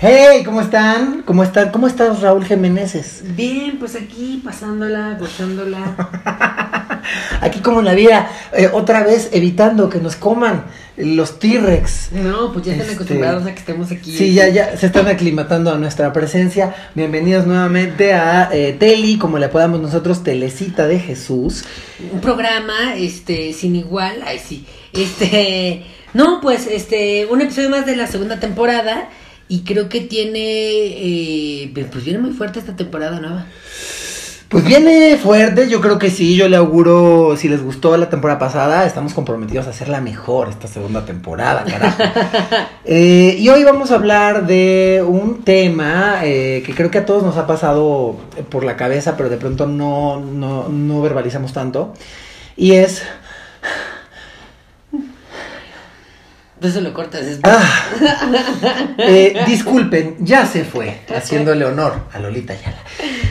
Hey, ¿cómo están? ¿Cómo están? ¿Cómo estás, Raúl Jiménez? Bien, pues aquí pasándola, gozándola. aquí como en la vida, eh, otra vez evitando que nos coman los T-Rex. No, pues ya están este, acostumbrados a que estemos aquí. Sí, ya, ya se están aclimatando a nuestra presencia. Bienvenidos nuevamente a eh, Teli, como le podamos nosotros, Telecita de Jesús. Un programa, este, sin igual, ay sí, este, no, pues, este, un episodio más de la segunda temporada. Y creo que tiene, eh, pues viene muy fuerte esta temporada nueva. Pues viene fuerte, yo creo que sí, yo le auguro, si les gustó la temporada pasada, estamos comprometidos a hacerla mejor esta segunda temporada, carajo. Eh, y hoy vamos a hablar de un tema eh, que creo que a todos nos ha pasado por la cabeza, pero de pronto no, no, no verbalizamos tanto, y es Entonces lo cortas. Ah. Eh, disculpen, ya se fue, haciéndole honor a Lolita Yala.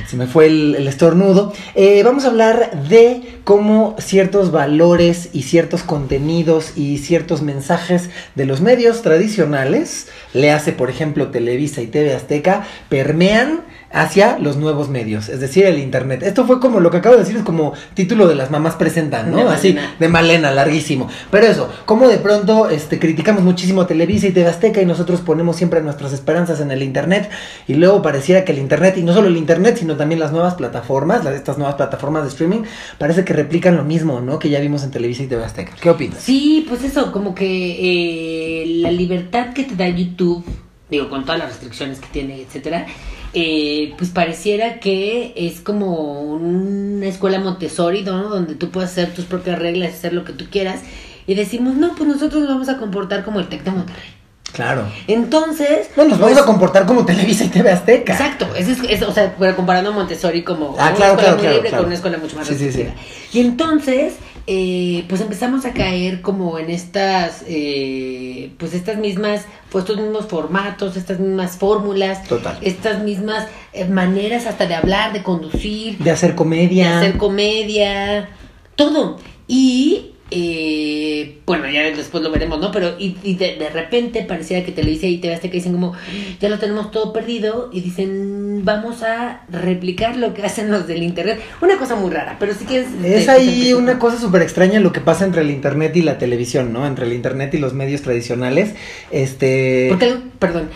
Se me fue el, estornudo. Eh, vamos a hablar de cómo ciertos valores y ciertos contenidos y ciertos mensajes de los medios tradicionales, le hace por ejemplo Televisa y TV Azteca, permean hacia los nuevos medios, es decir, el internet. Esto fue como lo que acabo de decir, es como título de las mamás presentan, ¿no? Así, de Malena, larguísimo. Pero eso, como de pronto este, criticamos muchísimo a Televisa y TV Azteca y nosotros ponemos siempre nuestras esperanzas en el internet y luego pareciera que el internet, y no solo el internet, sino también las nuevas plataformas, las, estas nuevas plataformas de streaming, parece que replican lo mismo, ¿no? Que ya vimos en Televisa y TV Azteca. ¿Qué opinas? Sí, pues eso, como que eh, la libertad que te da YouTube, digo, con todas las restricciones que tiene, etcétera, eh, pues pareciera que es como una escuela Montessori, ¿no? Donde tú puedes hacer tus propias reglas, hacer lo que tú quieras. Y decimos, no, pues nosotros nos vamos a comportar como el TEC de Monterrey. Claro. Entonces. No, nos vamos pues a comportar como Televisa y TV Azteca. Exacto. Es, es, o sea, comparando a Montessori como ah, una escuela muy libre con una escuela mucho más sí, Y entonces, eh, pues empezamos a caer como en estas, eh, pues estas mismas, pues estos mismos formatos, estas mismas fórmulas, Total. estas mismas eh, maneras hasta de hablar, de conducir, de hacer comedia, de hacer comedia, todo. Y eh, bueno, ya después lo veremos, ¿no? Pero y, de, repente pareciera que Televisa y TV que dicen como, ya lo tenemos todo perdido y dicen, vamos a replicar lo que hacen los del Internet. Una cosa muy rara, pero sí que es... Es ahí una cosa súper extraña lo que pasa entre el Internet y la televisión, ¿no? Entre el Internet y los medios tradicionales. Este... Porque, perdón,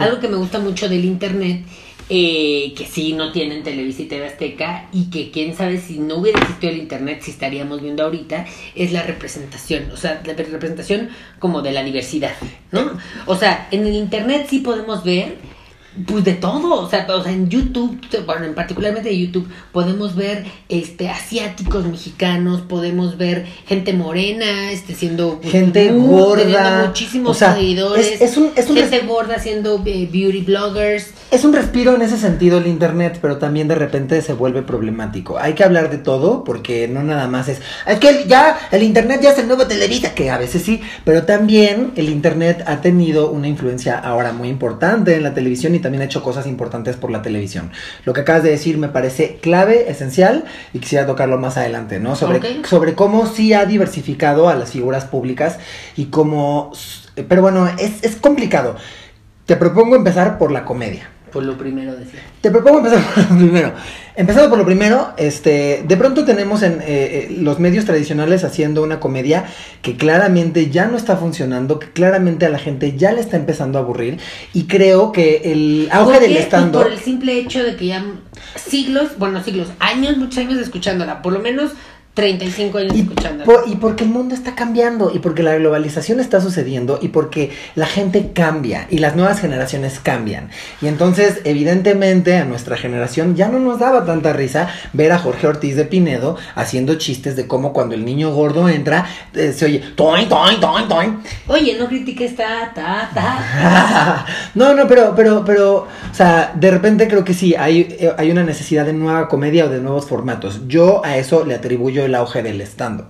algo que me gusta mucho del Internet eh, que sí no tienen Televisa y TV Azteca y que quién sabe si no hubiera existido el Internet, si estaríamos viendo ahorita, es la representación, o sea, la representación como de la diversidad, ¿no? O sea, en el Internet sí podemos ver pues de todo, o sea, o sea, en YouTube, bueno, en particularmente en YouTube, podemos ver este asiáticos mexicanos, podemos ver gente morena, este siendo pues, gente gorda, muchísimos seguidores, es, un, es gente gorda siendo eh, beauty bloggers. Es un respiro en ese sentido el internet, pero también de repente se vuelve problemático. Hay que hablar de todo porque no nada más es, es que ya el internet ya es el nuevo Televisa, que a veces sí, pero también el internet ha tenido una influencia ahora muy importante en la televisión y también ha hecho cosas importantes por la televisión. Lo que acabas de decir me parece clave, esencial, y quisiera tocarlo más adelante, ¿no? Sobre, sobre cómo sí ha diversificado a las figuras públicas y cómo... Pero bueno, es, es complicado. Te propongo empezar por la comedia. Por lo primero, decía. Te propongo empezar por lo primero. Empezando por lo primero, este, de pronto tenemos en eh, eh, los medios tradicionales haciendo una comedia que claramente ya no está funcionando, que claramente a la gente ya le está empezando a aburrir y creo que el auge del estando por el simple hecho de que ya siglos, bueno, siglos, años, muchos años escuchándola, por lo menos 35 años escuchando. y porque el mundo está cambiando y porque la globalización está sucediendo y porque la gente cambia y las nuevas generaciones cambian. Y entonces, evidentemente, a nuestra generación ya no nos daba tanta risa ver a Jorge Ortiz de Pinedo haciendo chistes de cómo cuando el niño gordo entra eh, se oye toin, toin, toin, toin. Oye, no critiques ta, ta, ta. no, no, pero, pero, pero, o sea, de repente creo que sí, hay, eh, hay una necesidad de nueva comedia o de nuevos formatos. Yo a eso le atribuyo el auge del stand-up.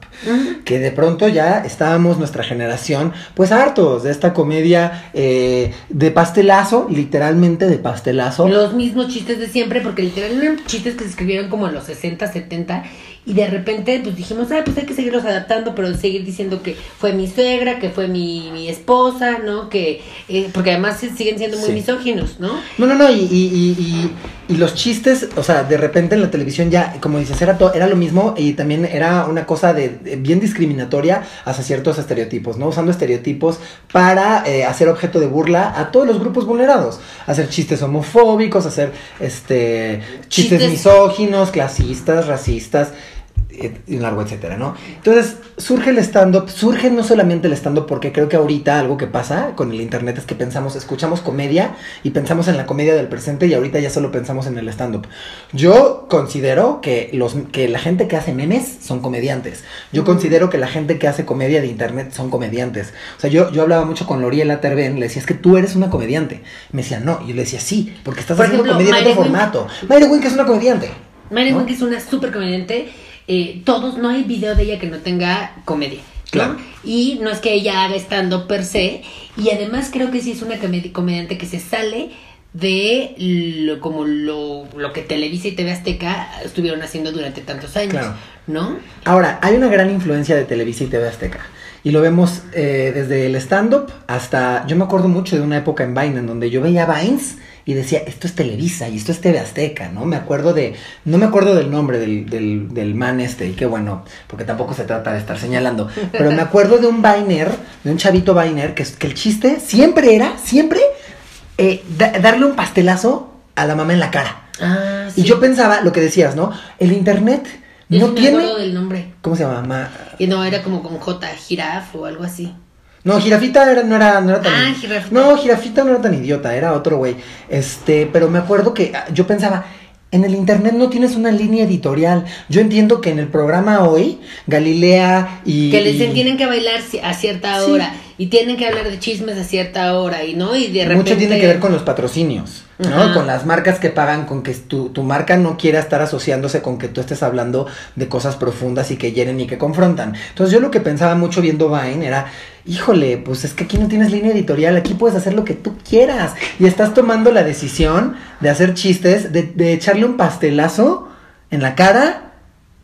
Que de pronto ya estábamos, nuestra generación, pues hartos de esta comedia eh, de pastelazo, literalmente de pastelazo. Los mismos chistes de siempre, porque literalmente eran chistes que se escribieron como en los 60, 70 y de repente pues dijimos, ah, pues hay que seguirlos adaptando, pero seguir diciendo que fue mi suegra, que fue mi, mi esposa, ¿no? Que, eh, porque además siguen siendo muy misóginos, ¿no? No, no, no, y, y, y, y, los chistes, o sea, de repente en la televisión ya, como dices, era, era lo mismo y también era una cosa de, bien discriminatoria hacia ciertos estereotipos, ¿no? Usando estereotipos para eh, hacer objeto de burla a todos los grupos vulnerados, hacer chistes homofóbicos, hacer este chistes misóginos, clasistas, racistas y largo etcétera, ¿no? Entonces surge el stand-up, surge no solamente el stand-up porque creo que ahorita algo que pasa con el internet es que pensamos, escuchamos comedia y pensamos en la comedia del presente y ahorita ya solo pensamos en el stand-up. Yo considero que, los, que la gente que hace memes son comediantes. Yo considero que la gente que hace comedia de internet son comediantes. O sea, yo, yo hablaba mucho con Loriela Terben, le decía, es que tú eres una comediante. Me decía, no, y yo le decía, sí, porque estás haciendo comedia en otro formato. Mayre Wink es una comediante. Mayre Wink es una súper comediante eh, todos, no hay video de ella que no tenga comedia. Claro. Y no es que ella haga estando per se. Y además creo que sí es una comediante que se sale de lo, como lo, lo que Televisa y TV Azteca estuvieron haciendo durante tantos años. ¿No? Ahora, hay una gran influencia de Televisa y TV Azteca. Y lo vemos eh, desde el stand-up hasta. Yo me acuerdo mucho de una época en Vine en donde yo veía Vines y decía, esto es Televisa y esto es TV Azteca, ¿no? Me acuerdo de, no me acuerdo del nombre del, del, del man este, y qué bueno, porque tampoco se trata de estar señalando, pero me acuerdo de un Viner, de un chavito Viner, que, que el chiste siempre era, siempre, eh, darle un pastelazo a la mamá en la cara. Ah, sí. Y yo pensaba, lo que decías, ¿no? El internet no tiene... del nombre. ¿Cómo se llama? Y no, era como con J, Giraf o algo así. No, Girafita era, no, era, no era tan. Ah, Girafita. No, Girafita no era tan idiota, era otro güey. Este, pero me acuerdo que ah, yo pensaba, en el internet no tienes una línea editorial. Yo entiendo que en el programa hoy, Galilea y. Que les tienen que bailar a cierta hora. Y tienen que hablar de chismes a cierta hora. Y no, y de repente. Mucho tiene que ver con los patrocinios. ¿no? Con las marcas que pagan, con que tu, tu, marca no quiera estar asociándose con que tú estés hablando de cosas profundas y que hieren y que confrontan. Entonces yo lo que pensaba mucho viendo Vine era, híjole, pues es que aquí no tienes línea editorial, aquí puedes hacer lo que tú quieras. Y estás tomando la decisión de hacer chistes, de, de echarle un pastelazo en la cara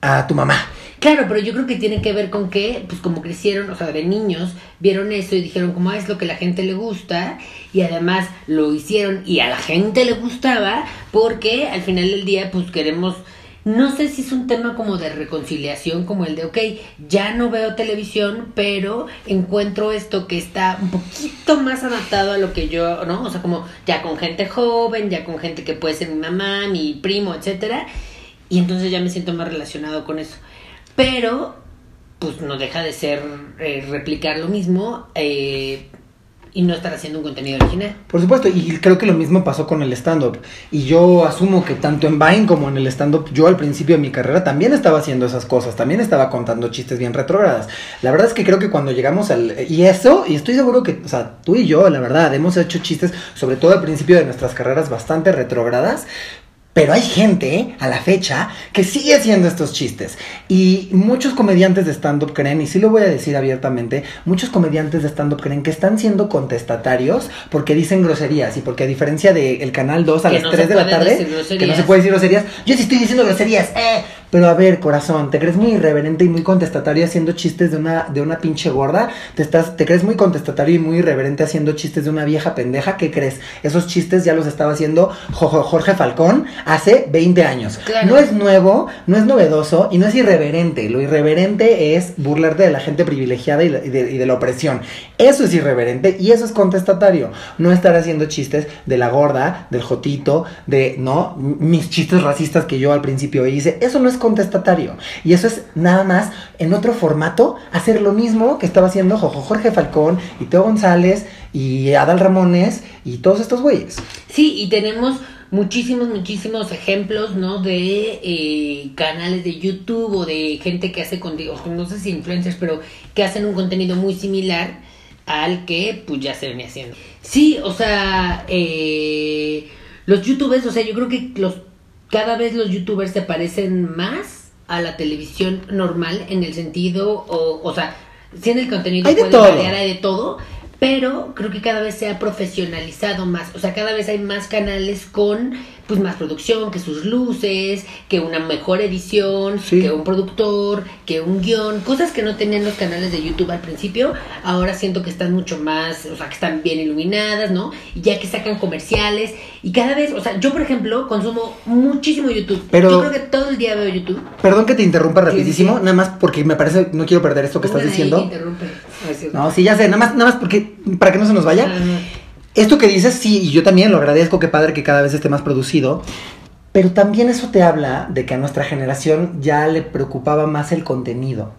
a tu mamá. Claro, pero yo creo que tiene que ver con que, pues como crecieron, o sea, de niños, vieron eso y dijeron como ah, es lo que la gente le gusta y además lo hicieron y a la gente le gustaba porque al final del día pues queremos, no sé si es un tema como de reconciliación, como el de, ok, ya no veo televisión, pero encuentro esto que está un poquito más adaptado a lo que yo, ¿no? O sea, como ya con gente joven, ya con gente que puede ser mi mamá, mi primo, etcétera. Y entonces ya me siento más relacionado con eso pero pues no deja de ser eh, replicar lo mismo eh, y no estar haciendo un contenido original. Por supuesto, y creo que lo mismo pasó con el stand-up. Y yo asumo que tanto en Vine como en el stand-up, yo al principio de mi carrera también estaba haciendo esas cosas, también estaba contando chistes bien retrógradas. La verdad es que creo que cuando llegamos al... Y eso, y estoy seguro que, o sea, tú y yo, la verdad, hemos hecho chistes, sobre todo al principio de nuestras carreras, bastante retrógradas, pero hay gente a la fecha que sigue haciendo estos chistes. Y muchos comediantes de stand-up creen, y sí lo voy a decir abiertamente, muchos comediantes de stand-up creen que están siendo contestatarios porque dicen groserías. Y porque a diferencia del Canal 2 a las 3 de la tarde, que no se puede decir groserías, yo sí estoy diciendo groserías. Eh. Pero a ver, corazón, ¿te crees muy irreverente y muy contestatario haciendo chistes de una, de una pinche gorda? ¿Te, estás, ¿Te crees muy contestatario y muy irreverente haciendo chistes de una vieja pendeja? ¿Qué crees? Esos chistes ya los estaba haciendo Jorge Falcón hace 20 años. No es nuevo, no es novedoso y no es irreverente. Lo irreverente es burlarte de la gente privilegiada y de, la opresión. Eso es irreverente y eso es contestatario. No estar haciendo chistes de la gorda, del jotito, de, ¿no? Mis chistes racistas que yo al principio hice. Eso no es contestatario. Y eso es nada más en otro formato hacer lo mismo que estaba haciendo Jorge Falcón y Teo González y Adal Ramones y todos estos güeyes. Sí, y tenemos muchísimos, muchísimos ejemplos, ¿no? De eh, canales de YouTube o de gente que hace contenido, no sé si influencers, pero que hacen un contenido muy similar al que pues ya se venía haciendo. Sí, o sea, eh, los youtubers, o sea, yo creo que los cada vez los youtubers se parecen más a la televisión normal en el sentido, o, o sea, si en el contenido puede variar, hay de todo, pero creo que cada vez se ha profesionalizado más, o sea, cada vez hay más canales con pues más producción, que sus luces, que una mejor edición, que un productor, que un guion, cosas que no tenían los canales de YouTube al principio, ahora siento que están mucho más, o sea, que están bien iluminadas, ¿no? Y ya que sacan comerciales y cada vez, o sea, yo por ejemplo consumo muchísimo YouTube. Pero yo creo que todo el día veo YouTube. Perdón que te interrumpa rapidísimo, nada más porque me parece, no quiero perder esto que estás diciendo. No, sí, ya sé, nada más, nada más porque, para que no se nos vaya. Esto que dices, sí, y yo también lo agradezco, que padre que cada vez esté más producido, pero también eso te habla de que a nuestra generación ya le preocupaba más el contenido.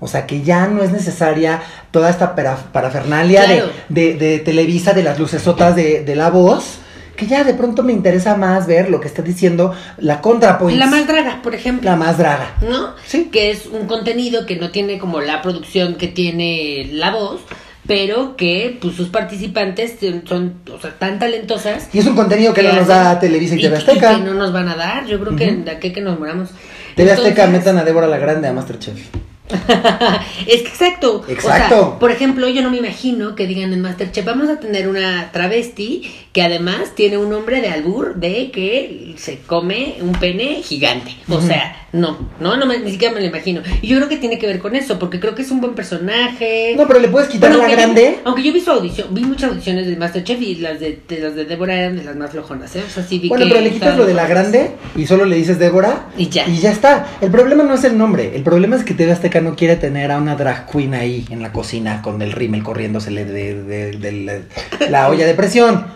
O sea, que ya no es necesaria toda esta parafernalia de, de, Televisa, de las lucesotas de, de la voz, que ya de pronto me interesa más ver lo que está diciendo la contrapoint. La más draga, por ejemplo. La más draga. ¿No? Sí. Que es un contenido que no tiene como la producción que tiene la voz, pero que pues sus participantes son o sea, tan talentosas. Y es un contenido que, no nos da Televisa y, TV Azteca. Y que no nos van a dar, yo creo que de aquí que nos moramos. TV Azteca metan a Débora la Grande a Masterchef. es que exacto. Exacto. por ejemplo, yo no me imagino que digan en Masterchef, vamos a tener una travesti que además tiene un nombre de albur de que se come un pene gigante. O sea, no, no, no ni siquiera me lo imagino. Y yo creo que tiene que ver con eso, porque creo que es un buen personaje. No, pero le puedes quitar la grande. aunque yo vi su audición, vi muchas audiciones de Masterchef y las de, las de Débora eran de las más flojonas, ¿eh? O sea, sí vi bueno, pero le quitas lo de la grande y solo le dices Débora y ya. Y ya está. El problema no es el nombre, el problema es que TV No quiere tener a una drag queen ahí en la cocina con el rímel corriéndosele de, de, de, la olla de presión.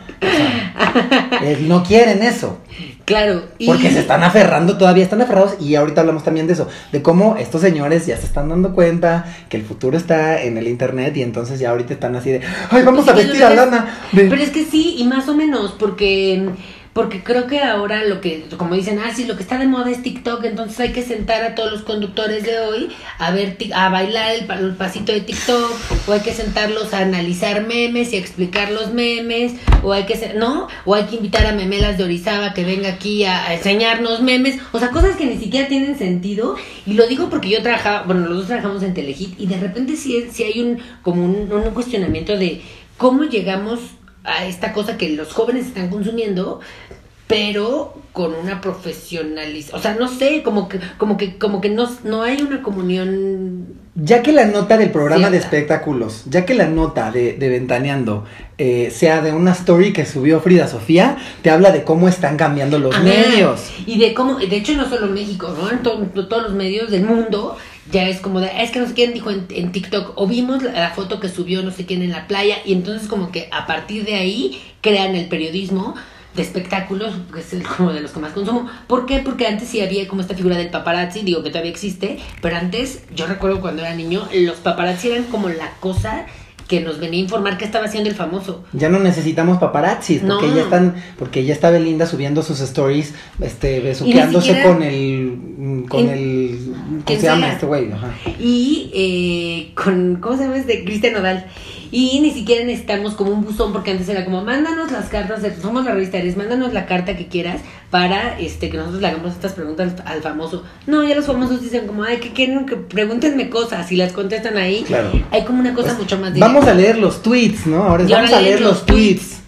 no quieren eso. Claro. Porque se están aferrando, todavía están aferrados y ahorita hablamos también de eso, de cómo estos señores ya se están dando cuenta que el futuro está en el internet y entonces ya ahorita están así de, ay, vamos a vestir a Lana. Pero es que sí, y más o menos, porque porque creo que ahora lo que, como dicen, ah, sí, lo que está de moda es TikTok, entonces hay que sentar a todos los conductores de hoy a ver, a bailar el, pasito de TikTok, o hay que sentarlos a analizar memes y a explicar los memes, o hay que, ¿no? O hay que invitar a Memelas de Orizaba que venga aquí a, enseñarnos memes, o sea, cosas que ni siquiera tienen sentido, y lo digo porque yo trabajaba, bueno, los dos trabajamos en Telehit, y de repente sí, sí hay un, como un, un cuestionamiento de cómo llegamos a esta cosa que los jóvenes están consumiendo, pero con una profesionalización, o sea, no sé, como que como que como que no, no hay una comunión ya que la nota del programa de espectáculos, ya que la nota de, de Ventaneando eh, sea de una story que subió Frida Sofía, te habla de cómo están cambiando los medios. Y de cómo, de hecho no solo México, ¿no? En todos los medios del mundo ya es como de, es que no sé quién dijo en, en, TikTok, o vimos la, foto que subió no sé quién en la playa, y entonces como que a partir de ahí crean el periodismo de espectáculos, que es el, como de los que más consumo. ¿Por qué? Porque antes sí había como esta figura del paparazzi, digo que todavía existe, pero antes, yo recuerdo cuando era niño, los paparazzi eran como la cosa que nos venía a informar qué estaba haciendo el famoso. Ya no necesitamos paparazzis, porque ya están, porque ya está Belinda subiendo sus stories, este, besuqueándose con el, con el, ¿cómo se llama este güey? Y eh, con, ¿cómo se llama este? Cristian Nodal. Y ni siquiera necesitamos como un buzón, porque antes era como, mándanos las cartas, somos la revista Aries, mándanos la carta que quieras para este que nosotros le hagamos estas preguntas al, famoso. No, ya los famosos dicen como, ay, que quieren que pregúntenme cosas y las contestan ahí. Claro. Hay como una cosa pues, mucho más Vamos a leer los tweets, ¿no? Ahora vamos a leer los tweets.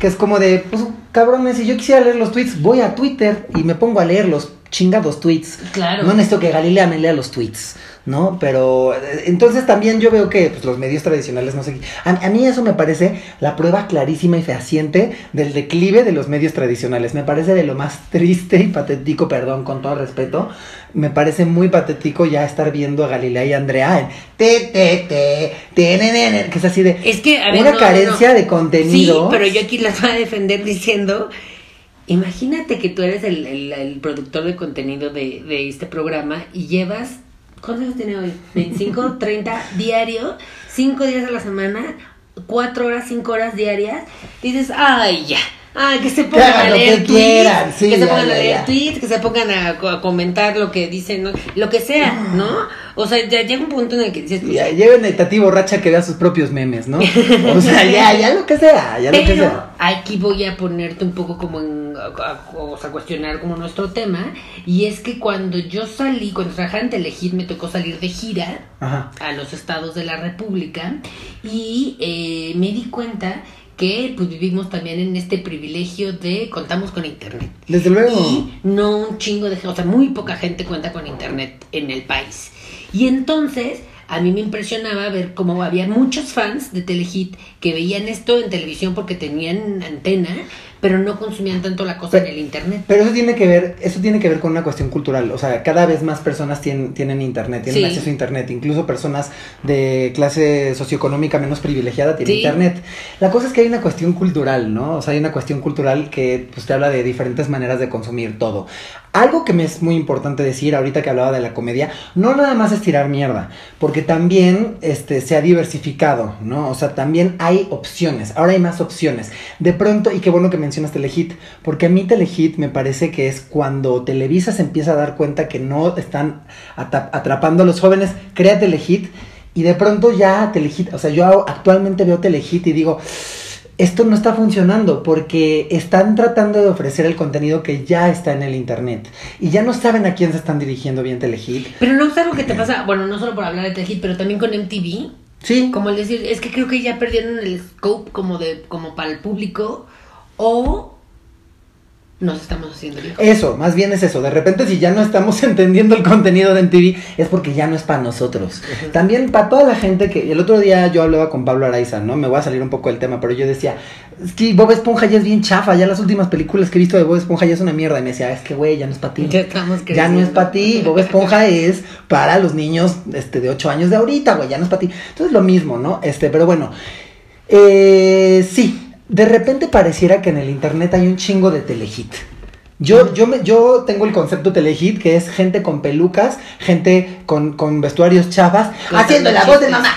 Que es como de, pues cabrones, si yo quisiera leer los tweets, voy a Twitter y me pongo a leer los chingados tweets. Claro. No necesito que Galilea me lea los tweets. ¿No? Pero eh, entonces también yo veo que pues, los medios tradicionales no sé. A, a, mí eso me parece la prueba clarísima y fehaciente del declive de los medios tradicionales. Me parece de lo más triste y patético, perdón, con todo respeto. Me parece muy patético ya estar viendo a Galilea y Andrea en te, te, te, te, que es así de. Es que, una carencia de contenido. Sí, pero yo aquí las voy a defender diciendo. Imagínate que tú eres el, el, productor de contenido de, de este programa y llevas ¿Cuántos años tiene hoy? 25, 30 diario, 5 días a la semana, 4 horas, 5 horas diarias. Dices, ay, ya. Ah, que se pongan a leer tweets, que se pongan a leer tweets, que se pongan a, comentar lo que dicen, lo que sea, ¿no? O sea, ya llega un punto en el que dices... Pues, ya, lleven a Tati borracha que vea sus propios memes, ¿no? O sea, ya, ya lo que sea, ya lo que sea. aquí voy a ponerte un poco como en... o sea, cuestionar como nuestro tema, y es que cuando yo salí, cuando trabajaba en Telehit, me tocó salir de gira a los estados de la República, y eh, me di cuenta que pues vivimos también en este privilegio de contamos con internet. Desde luego. Y no un chingo de gente, o sea, muy poca gente cuenta con internet en el país. Y entonces a mí me impresionaba ver cómo había muchos fans de Telehit que veían esto en televisión porque tenían antena, pero no consumían tanto la cosa en el internet. Pero eso tiene que ver, eso tiene que ver con una cuestión cultural. O sea, cada vez más personas tienen, tienen internet, tienen acceso a internet. Incluso personas de clase socioeconómica menos privilegiada tienen internet. La cosa es que hay una cuestión cultural, ¿no? O sea, hay una cuestión cultural que pues, te habla de diferentes maneras de consumir todo. Algo que me es muy importante decir ahorita que hablaba de la comedia, no nada más es tirar mierda, porque también este, se ha diversificado, ¿no? O sea, también hay opciones, ahora hay más opciones. De pronto, y qué bueno que mencionas Telehit, porque a mí Telehit me parece que es cuando Televisa se empieza a dar cuenta que no están atrapando a los jóvenes, crea Telehit, y de pronto ya Telehit, o sea, yo actualmente veo Telehit y digo esto no está funcionando porque están tratando de ofrecer el contenido que ya está en el internet y ya no saben a quién se están dirigiendo bien Telehit. Pero no es algo que te pasa, bueno, no solo por hablar de Telehit, pero también con MTV. Sí. Como el decir, es que creo que ya perdieron el scope como de como para el público o nos estamos haciendo Eso, más bien es eso. De repente, si ya no estamos entendiendo el contenido de MTV, es porque ya no es para nosotros. También para toda la gente que. El otro día yo hablaba con Pablo Araiza, ¿no? Me voy a salir un poco del tema, pero yo decía, es que Bob Esponja ya es bien chafa. Ya las últimas películas que he visto de Bob Esponja ya es una mierda. Y me decía, es que, güey, ya no es para ti. Ya, no es para ti. Bob Esponja es para los niños este, de 8 años de ahorita, güey, ya no es para ti. Entonces, lo mismo, ¿no? Este, pero bueno. Eh, sí, de repente pareciera que en el internet hay un chingo de telehit. Yo, yo, me, yo tengo el concepto telehit que es gente con pelucas, gente con, con vestuarios chavas, haciendo la voz de mamá.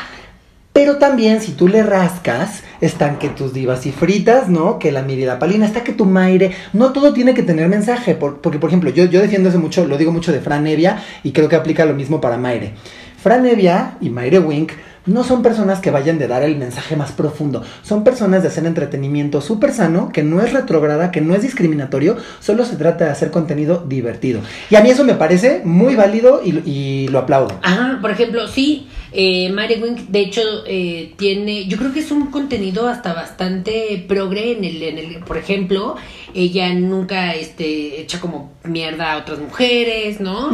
Pero también, si tú le rascas, están que tus divas y fritas, ¿no? Que la mirida palina, está que tu maire. No todo tiene que tener mensaje. porque, por ejemplo, yo, yo defiendo eso mucho, lo digo mucho de Fran Nevia y creo que aplica lo mismo para Maire. Fran Nevia y Maire Wink no son personas que vayan de dar el mensaje más profundo, son personas de hacer entretenimiento súper sano, que no es retrograda, que no es discriminatorio, solo se trata de hacer contenido divertido. Y a mí eso me parece muy válido y, lo aplaudo. Ah, por ejemplo, sí, eh, Mary Wink, de hecho, eh, tiene, yo creo que es un contenido hasta bastante progre en el, en el, por ejemplo, ella nunca, este, echa como mierda a otras mujeres, ¿no?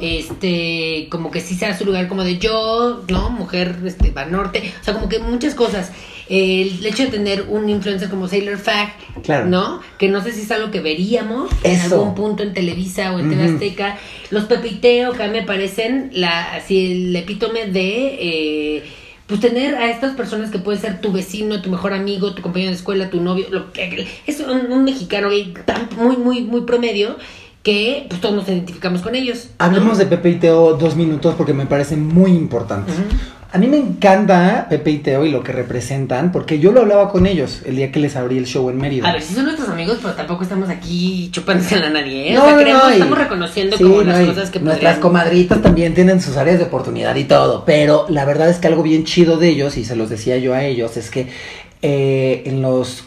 Este, como que sí se da su lugar como de yo, ¿no? Mujer, este, va norte, o sea, como que muchas cosas. El hecho de tener un influencer como Sailor Fag, ¿no? Que no sé si es algo que veríamos en algún punto en Televisa o en TV Azteca. Los Pepiteo, que a mí me parecen la, así el epítome de... Eh, pues tener a estas personas que pueden ser tu vecino, tu mejor amigo, tu compañero de escuela, tu novio, lo que es un, mexicano tan muy, muy, muy promedio que pues todos nos identificamos con ellos. Hablemos de Pepe y Teo dos minutos porque me parece muy importante. A mí me encanta Pepe y Teo y lo que representan, porque yo lo hablaba con ellos el día que les abrí el show en Mérida. A ver, si son nuestros amigos, pero tampoco estamos aquí chupándose a nadie, ¿eh? No, o sea, estamos reconociendo como las cosas que Nuestras comadritas también tienen sus áreas de oportunidad y todo, pero la verdad es que algo bien chido de ellos, y se los decía yo a ellos, es que eh, en los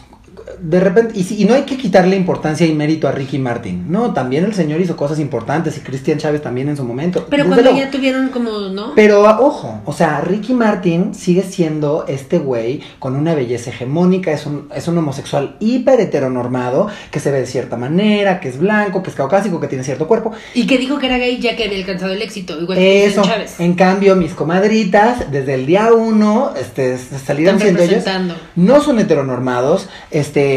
de repente, y, y, no hay que quitarle importancia y mérito a Ricky Martin. No, también el señor hizo cosas importantes y Cristian Chávez también en su momento. Pero cuando ya tuvieron como, ¿no? Pero ojo, o sea, Ricky Martin sigue siendo este güey con una belleza hegemónica, es un, es un homosexual hiper heteronormado, que se ve de cierta manera, que es blanco, que es caucásico, que tiene cierto cuerpo. Y que dijo que era gay ya que había alcanzado el éxito, igual que Eso, Chávez. En cambio, mis comadritas, desde el día uno, este, salieron siendo ellos. No son heteronormados, este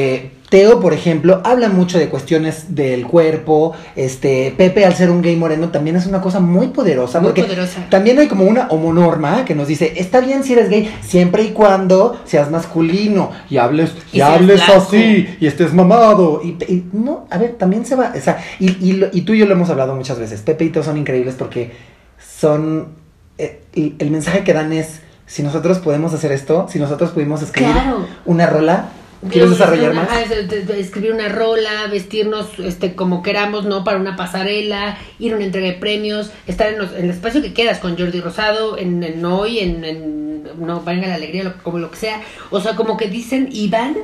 Teo, por ejemplo, habla mucho de cuestiones del cuerpo. Este, Pepe, al ser un gay moreno, también es una cosa muy poderosa. porque También hay como una homonorma que nos dice, está bien si eres gay, siempre y cuando seas masculino y hables, y, hables así, y estés mamado. Y, no, a ver, también se va, o sea, y, y, tú y yo lo hemos hablado muchas veces. Pepe y Teo son increíbles porque son, eh, el mensaje que dan es, si nosotros podemos hacer esto, si nosotros pudimos escribir una rola, ¿Quieres desarrollar más? escribir una rola, vestirnos este como queramos, ¿no? Para una pasarela, ir a una entrega de premios, estar en, en el espacio que quieras con Jordi Rosado, en, en hoy, en, en, no, venga la alegría, como lo que sea. O sea, como que dicen y van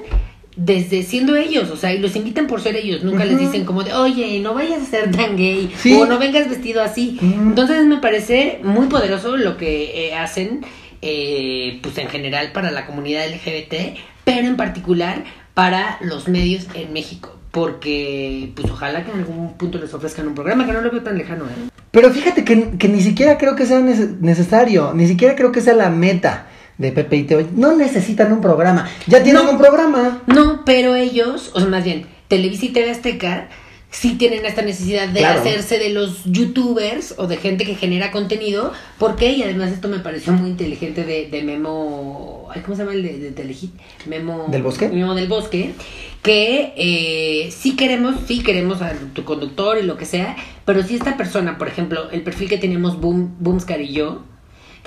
desde siendo ellos, o sea, y los invitan por ser ellos, nunca les dicen como de, oye, no vayas a ser tan gay, o no vengas vestido así. Entonces me parece muy poderoso lo que eh, hacen, eh, pues en general para la comunidad LGBT, pero en particular para los medios en México. Porque, pues ojalá que en algún punto les ofrezcan un programa que no lo veo tan lejano. ¿eh? Pero fíjate que, que ni siquiera creo que sea necesario, ni siquiera creo que sea la meta de Pepe y Teo. No necesitan un programa, ya tienen un programa. No, pero ellos, o sea, más bien, Televisa y TV Azteca sí tienen esta necesidad de hacerse de los youtubers o de gente que genera contenido, porque, y además esto me pareció muy inteligente de, de Memo, ¿cómo se llama el de, de Telehit? Memo... ¿Del Bosque? Memo del Bosque, que eh, sí queremos, sí queremos a tu conductor y lo que sea, pero si esta persona, por ejemplo, el perfil que teníamos Boom, Boomscar y yo,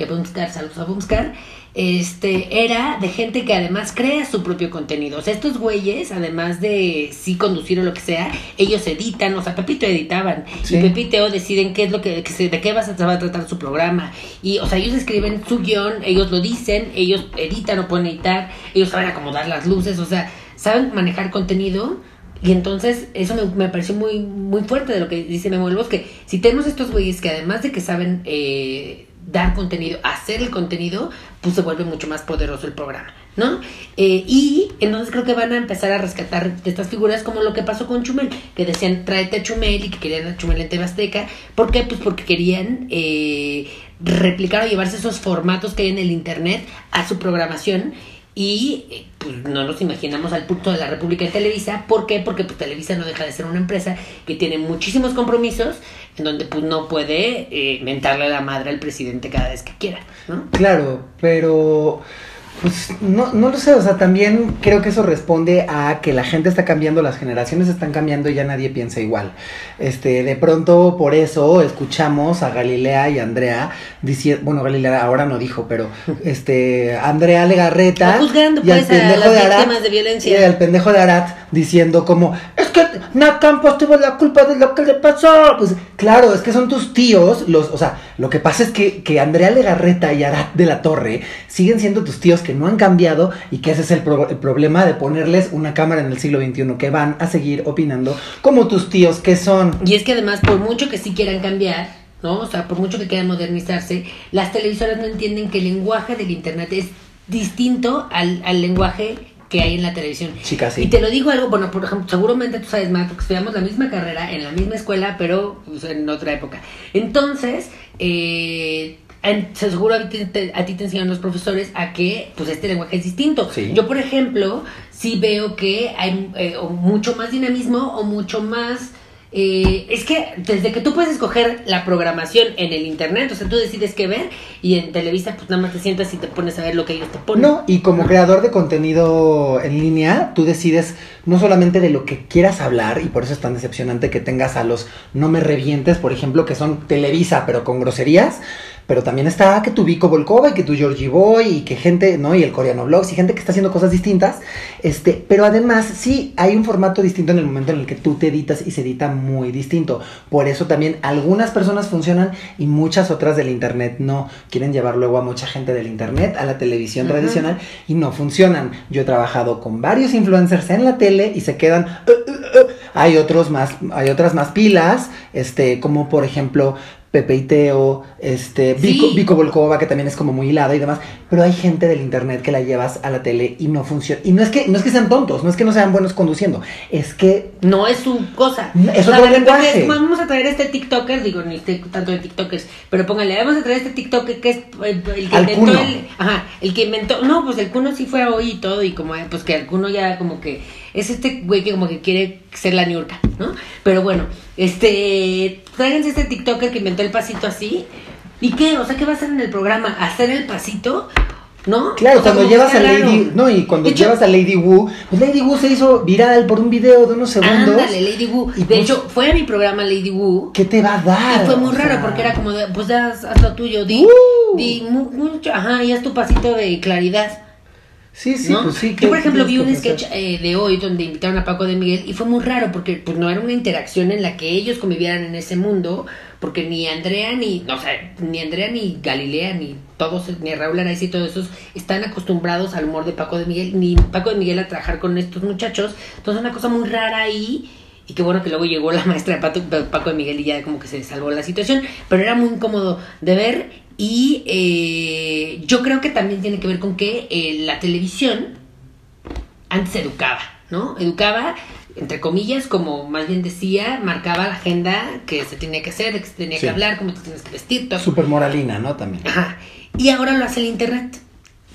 que Boomscar, saludos a Boomscar, este, era de gente que además crea su propio contenido. O sea, estos güeyes, además de sí conducir o lo que sea, ellos editan, o sea, Pepito editaban. Y Pepito deciden qué es lo que, de qué vas a, va a tratar su programa. Y, o sea, ellos escriben su guion, ellos lo dicen, ellos editan o pueden editar, ellos saben acomodar las luces, o sea, saben manejar contenido. Y entonces eso me, me, pareció muy, muy fuerte de lo que dice Memo del Bosque. Si tenemos estos güeyes que además de que saben eh, dar contenido, hacer el contenido, pues se vuelve mucho más poderoso el programa, ¿no? Eh, y entonces creo que van a empezar a rescatar estas figuras como lo que pasó con Chumel, que decían tráete a Chumel y que querían a Chumel en Tebasteca. ¿Por qué? Pues porque querían eh, replicar o llevarse esos formatos que hay en el Internet a su programación y eh, pues no nos imaginamos al punto de la República de Televisa. ¿Por qué? Porque pues, Televisa no deja de ser una empresa que tiene muchísimos compromisos en donde pues no puede eh, mentarle a la madre al presidente cada vez que quiera. Claro, pero pues no, no lo sé, o sea, también creo que eso responde a que la gente está cambiando, las generaciones están cambiando y ya nadie piensa igual. Este, de pronto por eso escuchamos a Galilea y Andrea diciendo, bueno, Galilea ahora no dijo, pero este, Andrea Legarreta y al pues, pendejo de Arat, de violencia. Y al pendejo de Arat diciendo como, es que Nat Campos tuvo la culpa de lo que le pasó. Pues claro, es que son tus tíos, los, o sea, lo que pasa es que, que Andrea Legarreta y Arat de la Torre siguen siendo tus tíos que no han cambiado y que ese es el, problema de ponerles una cámara en el siglo XXI, que van a seguir opinando como tus tíos que son. Y es que además, por mucho que sí quieran cambiar, ¿no? O sea, por mucho que quieran modernizarse, las televisoras no entienden que el lenguaje del Internet es distinto al, al lenguaje que hay en la televisión. Sí, casi. Y te lo digo algo, bueno, por ejemplo, seguramente tú sabes más, porque estudiamos la misma carrera en la misma escuela, pero pues, en otra época. Entonces, eh, seguro a ti, te, a ti te enseñan los profesores a que pues este lenguaje es distinto. Yo, por ejemplo, sí veo que hay eh, mucho más dinamismo o mucho más eh, es que desde que tú puedes escoger la programación en el internet, o sea, tú decides qué ver y en Televisa pues nada más te sientas y te pones a ver lo que ellos te ponen. No, y como creador de contenido en línea, tú decides no solamente de lo que quieras hablar y por eso es tan decepcionante que tengas a los no me revientes, por ejemplo, que son Televisa pero con groserías, pero también está que tu Vico Volkova y que tu Georgie Boy y que gente, ¿no? Y el Coreano Vlogs y gente que está haciendo cosas distintas. Este, pero además sí hay un formato distinto en el momento en el que tú te editas y se edita muy distinto. Por eso también algunas personas funcionan y muchas otras del internet no. Quieren llevar luego a mucha gente del internet a la televisión tradicional y no funcionan. Yo he trabajado con varios influencers en la tele y se quedan uh, uh, uh". hay otros más hay otras más pilas, este como por ejemplo Pepe y Teo, este, Vico, Volkova, que también es como muy hilada y demás, pero hay gente del internet que la llevas a la tele y no funciona. Y no es que, no es que sean tontos, no es que no sean buenos conduciendo, es que... No es su cosa. Es otro lenguaje. Vamos a traer este TikToker, digo, ni este tanto de TikTokers, pero póngale, vamos a traer este TikToker que es el, que inventó el... Ajá, el que inventó... No, pues el Cuno sí fue hoy y todo, y como, pues que el Cuno ya como que es este güey que como que quiere ser la niurka, ¿no? Pero bueno, este, tráiganse este TikToker que inventó el pasito así. ¿Y qué? O sea, ¿qué va a hacer en el programa? ¿Hacer el pasito? ¿No? Claro, cuando llevas a Lady, no, y cuando llevas a Lady Wu, pues Lady Wu se hizo viral por un video de unos segundos. Ándale, Lady Wu. de pues hecho, fue a mi programa Lady Wu. ¿Qué te va a dar? Y fue muy raro porque era como de, pues haz, haz lo tuyo, di, uh. di mucho, ajá, y haz tu pasito de claridad. Sí, sí, pues sí. Yo, por ejemplo, vi un sketch eh, de hoy donde invitaron a Paco de Miguel y fue muy raro porque pues, no era una interacción en la que ellos convivieran en ese mundo, porque ni Andrea ni, no, o sea, ni Andrea ni Galilea ni todos, ni Raúl Araiz y todos esos están acostumbrados al humor de Paco de Miguel, ni Paco de Miguel a trabajar con estos muchachos. Entonces, una cosa muy rara ahí. Y qué bueno que luego llegó la maestra de Paco, de Miguel y ya como que se salvó la situación. Pero era muy incómodo de ver. Y eh, yo creo que también tiene que ver con que eh, la televisión antes educaba, ¿no? Educaba entre comillas, como más bien decía, marcaba la agenda que se tenía que hacer, que se tenía que hablar, cómo te tienes que vestir, todo. Super moralina, ¿no? También. Ajá. Y ahora lo hace el internet.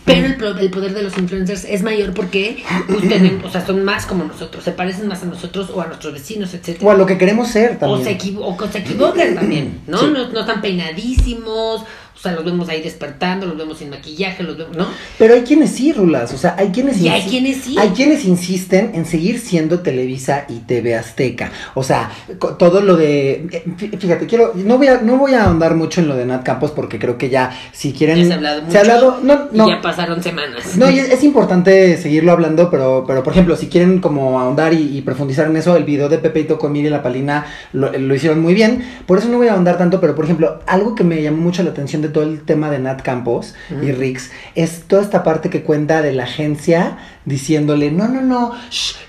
Pero el, el, poder de los influencers es mayor porque tienen, o sea, son más como nosotros, se parecen más a nosotros o a nuestros vecinos, etc. O a lo que queremos ser también. O se, equivocan también, ¿no? ¿no? No están peinadísimos, o sea, los vemos ahí despertando, los vemos sin maquillaje, los vemos, ¿no? Pero hay quienes sí, Rulas, o sea, hay quienes y hay quienes sí. Hay quienes insisten en seguir siendo Televisa y TV Azteca. O sea, todo lo de eh, fíjate, quiero no voy a no voy a ahondar mucho en lo de Nat Campos porque creo que ya si quieren se ha hablado mucho. Se ha hablado, no, no. Y ya pasaron semanas. No, y es, importante seguirlo hablando, pero pero por ejemplo, si quieren como ahondar y, profundizar en eso, el video de Pepe y con Miri y la Palina lo, lo hicieron muy bien. Por eso no voy a ahondar tanto, pero por ejemplo, algo que me llamó mucho la atención de todo el tema de Nat Campos y Rix es toda esta parte que cuenta de la agencia diciéndole, no, no, no,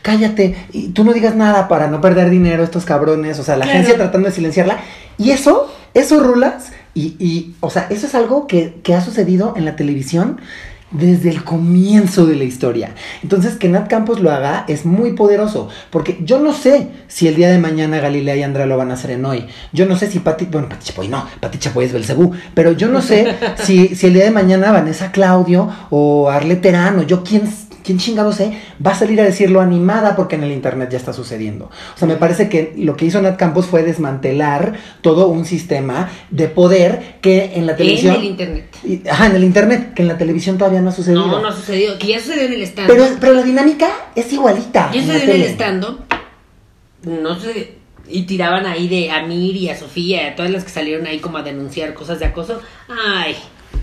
cállate, y tú no digas nada para no perder dinero estos cabrones, o sea, la agencia tratando de silenciarla. Y eso, eso rulas, y, y o sea, eso es algo que, que ha sucedido en la televisión desde el comienzo de la historia. Entonces, que Nat Campos lo haga es muy poderoso, porque yo no sé si el día de mañana Galilea y Andrea lo van a hacer en hoy. Yo no sé si Pati, bueno, Pati Chapoy no, Pati Chapoy es Belcebú, pero yo no sé si, si el día de mañana Vanessa Claudio o Arle Terán o yo quién quién chingado sé, va a salir a decirlo animada porque en el internet ya está sucediendo. O sea, me parece que lo que hizo Nat Campos fue desmantelar todo un sistema de poder que en la televisión. En el internet. ajá, en el internet, que en la televisión todavía no ha sucedido. No, no ha sucedido, que ya sucedió en el stand. Pero, pero la dinámica es igualita. Ya sucedió en el stand, no sé y tiraban ahí de Amir y a Sofía a todas las que salieron ahí como a denunciar cosas de acoso. Ay,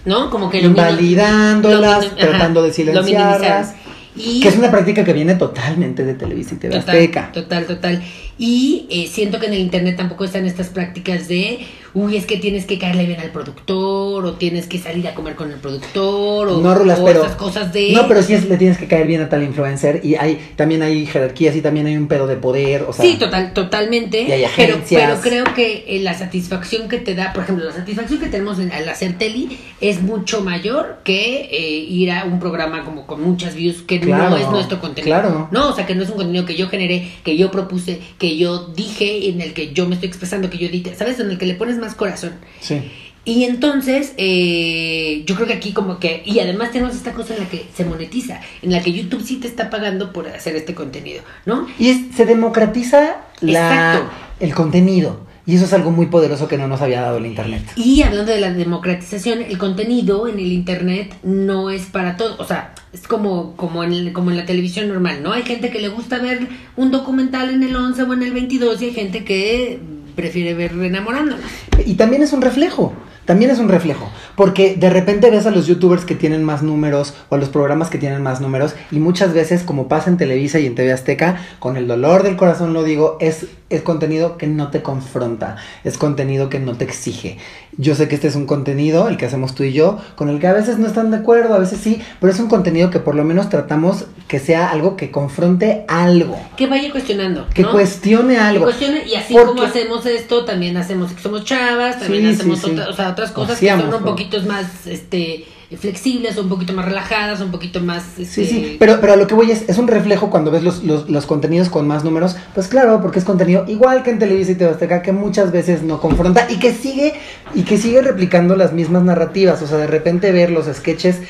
¿no? Como que lo Invalidándolas, tratando de silenciarlas. Que es una práctica que viene totalmente de Televisa y TV Azteca. Total, total. Y eh, siento que en el internet tampoco están estas prácticas de, uy, es que tienes que caerle bien al productor, o tienes que salir a comer con el productor, o, no, Rulas, pero, esas cosas de... No, pero sí le tienes que caer bien a tal influencer, y hay también hay jerarquías y también hay un pedo de poder, o sea... Sí, total, totalmente. Y hay pero, pero, creo que eh, la satisfacción que te da, por ejemplo, la satisfacción que tenemos al hacer tele es mucho mayor que eh, ir a un programa como con muchas views, que no es nuestro contenido. Claro. No, o sea, que no es un contenido que yo generé, que yo propuse, que yo dije, en el que yo me estoy expresando, que yo dije, ¿sabes? En el que le pones más corazón. Sí. Y entonces, eh, yo creo que aquí como que, y además tenemos esta cosa en la que se monetiza, en la que YouTube sí te está pagando por hacer este contenido, ¿no? Y se democratiza la, el contenido. Y eso es algo muy poderoso que no nos había dado el Internet. Y hablando de la democratización, el contenido en el Internet no es para todos. O sea, es como, como, en, como en la televisión normal, ¿no? Hay gente que le gusta ver un documental en el 11 o en el 22 y hay gente que prefiere ver enamorándonos. Y también es un reflejo también es un reflejo, porque de repente ves a los youtubers que tienen más números o a los programas que tienen más números y muchas veces, como pasa en Televisa y en TV Azteca, con el dolor del corazón lo digo, es, es contenido que no te confronta, es contenido que no te exige. Yo sé que este es un contenido, el que hacemos tú y yo, con el que a veces no están de acuerdo, a veces sí, pero es un contenido que por lo menos tratamos que sea algo que confronte algo. Que vaya cuestionando. Que cuestione algo. y así como hacemos esto, también hacemos que somos chavas, también hacemos o sea, otras cosas que son un poquito más este flexibles, un poquito más relajadas, un poquito más... Sí, sí, este, pero, pero a lo que voy es, es un reflejo cuando ves los, los, los, contenidos con más números, pues claro, porque es contenido igual que en Televisa y TV que muchas veces no confronta y que sigue, y que sigue replicando las mismas narrativas, o sea, de repente ver los sketches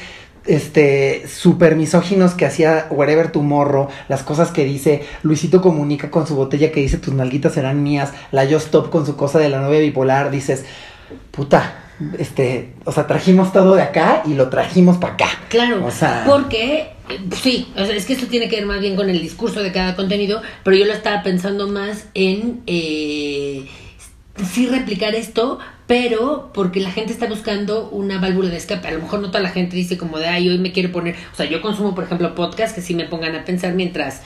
este super misóginos que hacía Wherever tu morro, las cosas que dice, Luisito comunica con su botella que dice tus nalguitas serán mías, la Yo Stop con su cosa de la novia bipolar, dices, puta, este, o sea, trajimos todo de acá y lo trajimos para acá. Claro, o sea, porque eh, sí, o sea, es que esto tiene que ver más bien con el discurso de cada contenido, pero yo lo estaba pensando más en eh, sí replicar esto, pero porque la gente está buscando una válvula de escape. A lo mejor no toda la gente dice como de, ay, hoy me quiero poner, o sea, yo consumo, por ejemplo, podcasts que sí me pongan a pensar mientras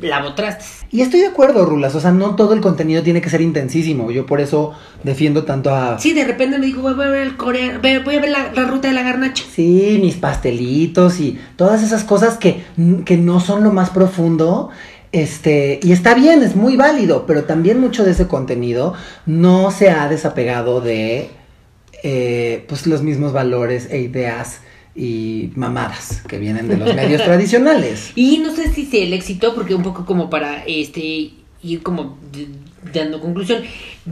lavo trastes. Y estoy de acuerdo, Rulas, o sea, no todo el contenido tiene que ser intensísimo. Yo por eso defiendo tanto a... Sí, de repente me digo, voy a ver el coreano, voy a ver la, ruta de la garnacha. Sí, mis pastelitos y todas esas cosas que, que no son lo más profundo. Este, y está bien, es muy válido, pero también mucho de ese contenido no se ha desapegado de eh, pues los mismos valores e ideas y mamadas que vienen de los medios tradicionales. Y no sé si sea el éxito, porque un poco como para este ir como dando conclusión,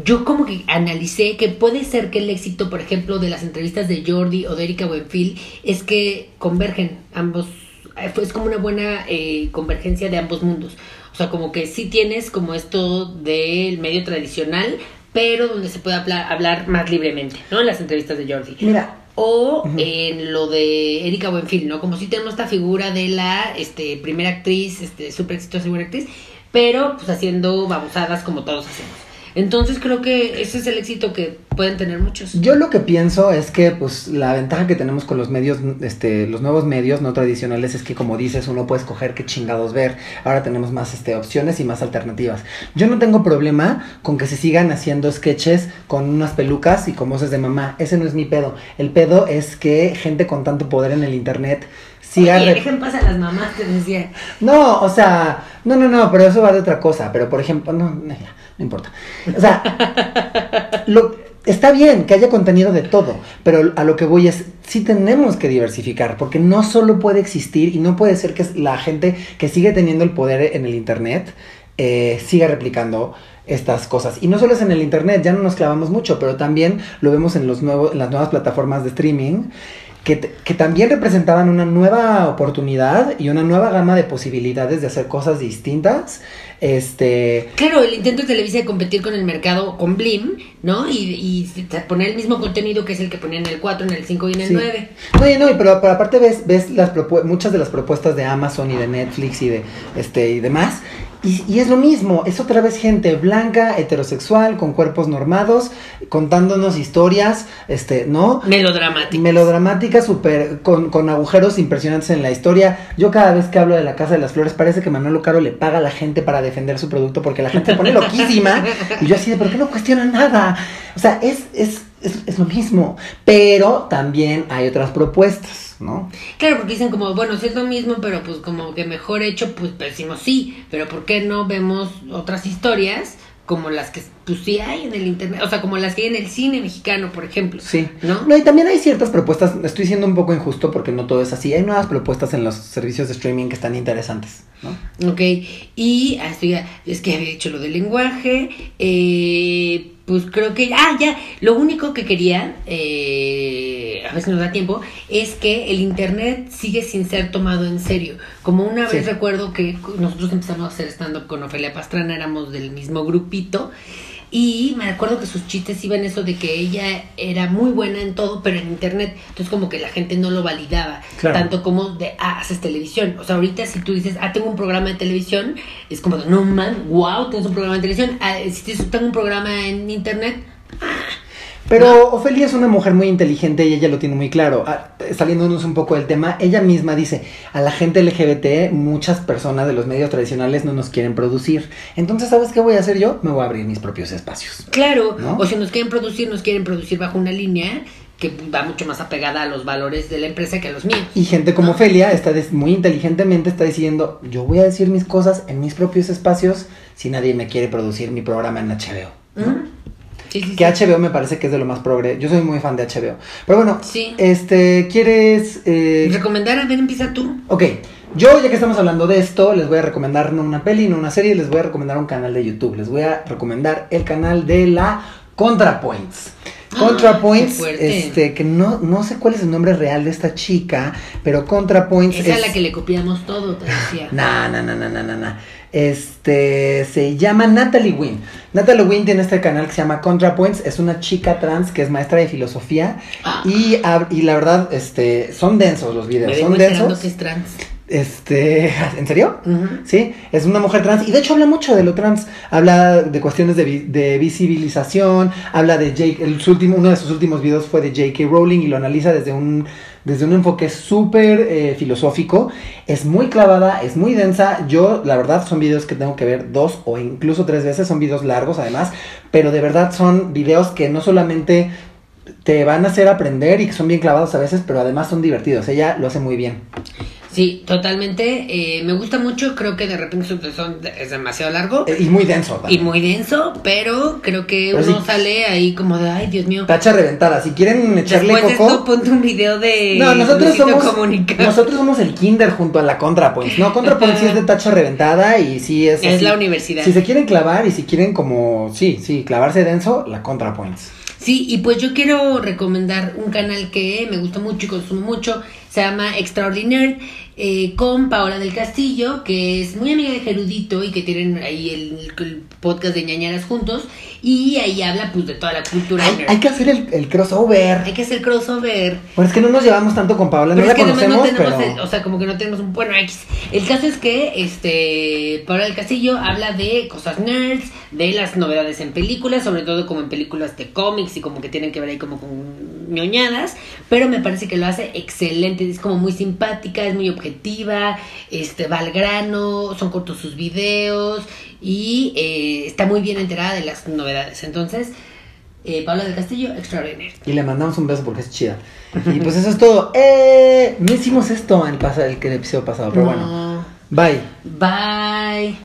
yo como que analicé que puede ser que el éxito, por ejemplo, de las entrevistas de Jordi o de Erika Buenfil es que convergen ambos, es como una buena eh, convergencia de ambos mundos. O sea, como que sí tienes como esto del medio tradicional, pero donde se puede hablar, hablar más libremente, ¿no? En las entrevistas de Jordi. Mira, o en lo de Erika Buenfil, ¿no? Como si tenemos esta figura de la este, primera actriz, este, súper exitosa primera actriz, pero pues haciendo babosadas como todos hacemos. Entonces creo que ese es el éxito que pueden tener muchos. Yo lo que pienso es que pues la ventaja que tenemos con los medios, este, los nuevos medios no tradicionales es que como dices, uno puede escoger qué chingados ver. Ahora tenemos más este, opciones y más alternativas. Yo no tengo problema con que se sigan haciendo sketches con unas pelucas y con voces de mamá. Ese no es mi pedo. El pedo es que gente con tanto poder en el internet siga... Oye, dejen pasar las mamás, te decía. No, o sea, no, no, no, pero eso va de otra cosa. Pero por ejemplo, no, no no importa. O sea, lo, está bien que haya contenido de todo, pero a lo que voy es, sí tenemos que diversificar, porque no solo puede existir y no puede ser que la gente que sigue teniendo el poder en el Internet eh, siga replicando estas cosas. Y no solo es en el Internet, ya no nos clavamos mucho, pero también lo vemos en, los nuevos, las nuevas plataformas de streaming que, también representaban una nueva oportunidad y una nueva gama de posibilidades de hacer cosas distintas. Este. Claro, el intento de Televisa de competir con el mercado con Blim, ¿no? Y, y poner el mismo contenido que es el que ponía en el 4, en el 5 y en el 9. No, no, pero, pero aparte ves, ves las muchas de las propuestas de Amazon y de Netflix y de este y demás. Y, es lo mismo, es otra vez gente blanca, heterosexual, con cuerpos normados, contándonos historias, este, ¿no? Melodramáticas. Melodramáticas, super, con, con, agujeros impresionantes en la historia. Yo cada vez que hablo de la Casa de las Flores, parece que Manuel Caro le paga a la gente para defender su producto porque la gente se pone loquísima. y yo así de, ¿por qué no cuestiona nada? O sea, es, es, es, lo mismo. Pero también hay otras propuestas. ¿no? Claro, porque dicen como, bueno, si es lo mismo, pero pues como que mejor hecho, pues decimos sí, pero ¿por qué no vemos otras historias como las que pues sí hay en el internet, o sea, como las que hay en el cine mexicano, por ejemplo. Sí. ¿No? No, y también hay ciertas propuestas, estoy siendo un poco injusto porque no todo es así, hay nuevas propuestas en los servicios de streaming que están interesantes, ¿no? Ok, y así, es que había hecho lo del lenguaje, eh pues creo que, ah, ya, lo único que quería, eh, a veces nos da tiempo, es que el Internet sigue sin ser tomado en serio. Como una vez recuerdo que nosotros empezamos a hacer stand-up con Ofelia Pastrana, éramos del mismo grupito, y me acuerdo que sus chistes iban eso de que ella era muy buena en todo, pero en internet. Entonces como que la gente no lo validaba. Tanto como de, ah, haces televisión. O sea, ahorita si tú dices, ah, tengo un programa de televisión, es como, no man, wow, tienes un programa de televisión. Ah, si tengo un programa en internet, ah, pero Ofelia es una mujer muy inteligente y ella lo tiene muy claro. Ah, saliéndonos un poco del tema, ella misma dice, a la gente LGBT muchas personas de los medios tradicionales no nos quieren producir. Entonces, ¿sabes qué voy a hacer yo? Me voy a abrir mis propios espacios. Claro, o si nos quieren producir, nos quieren producir bajo una línea que va mucho más apegada a los valores de la empresa que a los míos. Y gente como Ofelia está muy inteligentemente está diciendo, yo voy a decir mis cosas en mis propios espacios si nadie me quiere producir mi programa en HBO. Que HBO me parece que es de lo más progre. Yo soy muy fan de HBO. Pero bueno, este, ¿quieres eh... recomendar? A ver, empieza tú. Ok. Yo, ya que estamos hablando de esto, les voy a recomendar no una peli, no una serie, les voy a recomendar un canal de YouTube. Les voy a recomendar el canal de la ContraPoints. Ah, ContraPoints, este, que no, no sé cuál es el nombre real de esta chica, pero ContraPoints Esa es la que le copiamos todo, te decía. No, no, no, no, no, no, Este, se llama Natalie Wynn. Natalie Wynn tiene este canal que se llama ContraPoints, es una chica trans que es maestra de filosofía ah. y, y la verdad, este, son densos los videos, son densos. que es trans. Este, ¿en serio? Sí, es una mujer trans y de hecho habla mucho de lo trans, habla de cuestiones de, visibilización, habla de Jake, el, último, uno de sus últimos videos fue de J.K. Rowling y lo analiza desde un, desde un enfoque súper eh, filosófico, es muy clavada, es muy densa, yo la verdad son videos que tengo que ver dos o incluso tres veces, son videos largos además, pero de verdad son videos que no solamente te van a hacer aprender y que son bien clavados a veces, pero además son divertidos, ella lo hace muy bien. Sí, totalmente. Eh, me gusta mucho. Creo que de repente son, es demasiado largo. Eh, y muy denso. Y muy denso, pero creo que uno sale ahí como de, ay, Dios mío. Tacha reventada. Si quieren echarle Después coco... De esto, ponte un video de... No, nosotros somos... Nosotros somos el kinder junto a la ContraPoints. No, ContraPoints sí es de tacha reventada y sí es... Es la universidad. Si se quieren clavar y si quieren como... Sí, sí, clavarse denso, la ContraPoints. Sí, y pues yo quiero recomendar un canal que me gusta mucho y consumo mucho. Se llama Extraordinaire eh, con Paola del Castillo, que es muy amiga de Gerudito y que tienen ahí el, podcast de ñañaras juntos. Y ahí habla pues de toda la cultura. Hay, que hacer el, crossover. Hay que hacer crossover. Bueno, es que no nos llevamos tanto con Paola, no la conocemos, o sea, como que no tenemos un... Bueno, El caso es que este Paola del Castillo habla de cosas nerds, de las novedades en películas, sobre todo como en películas de cómics y como que tienen que ver ahí como con ñoñadas, pero me parece que lo hace excelente, es como muy simpática, es muy objetiva, este, va al grano, son cortos sus videos y eh, está muy bien enterada de las novedades. Entonces, eh, Paula del Castillo, extraordinario. Y le mandamos un beso porque es chida. y pues eso es todo. ¡Eh! No hicimos esto en el, el, el episodio pasado, pero bueno. Bye. Bye.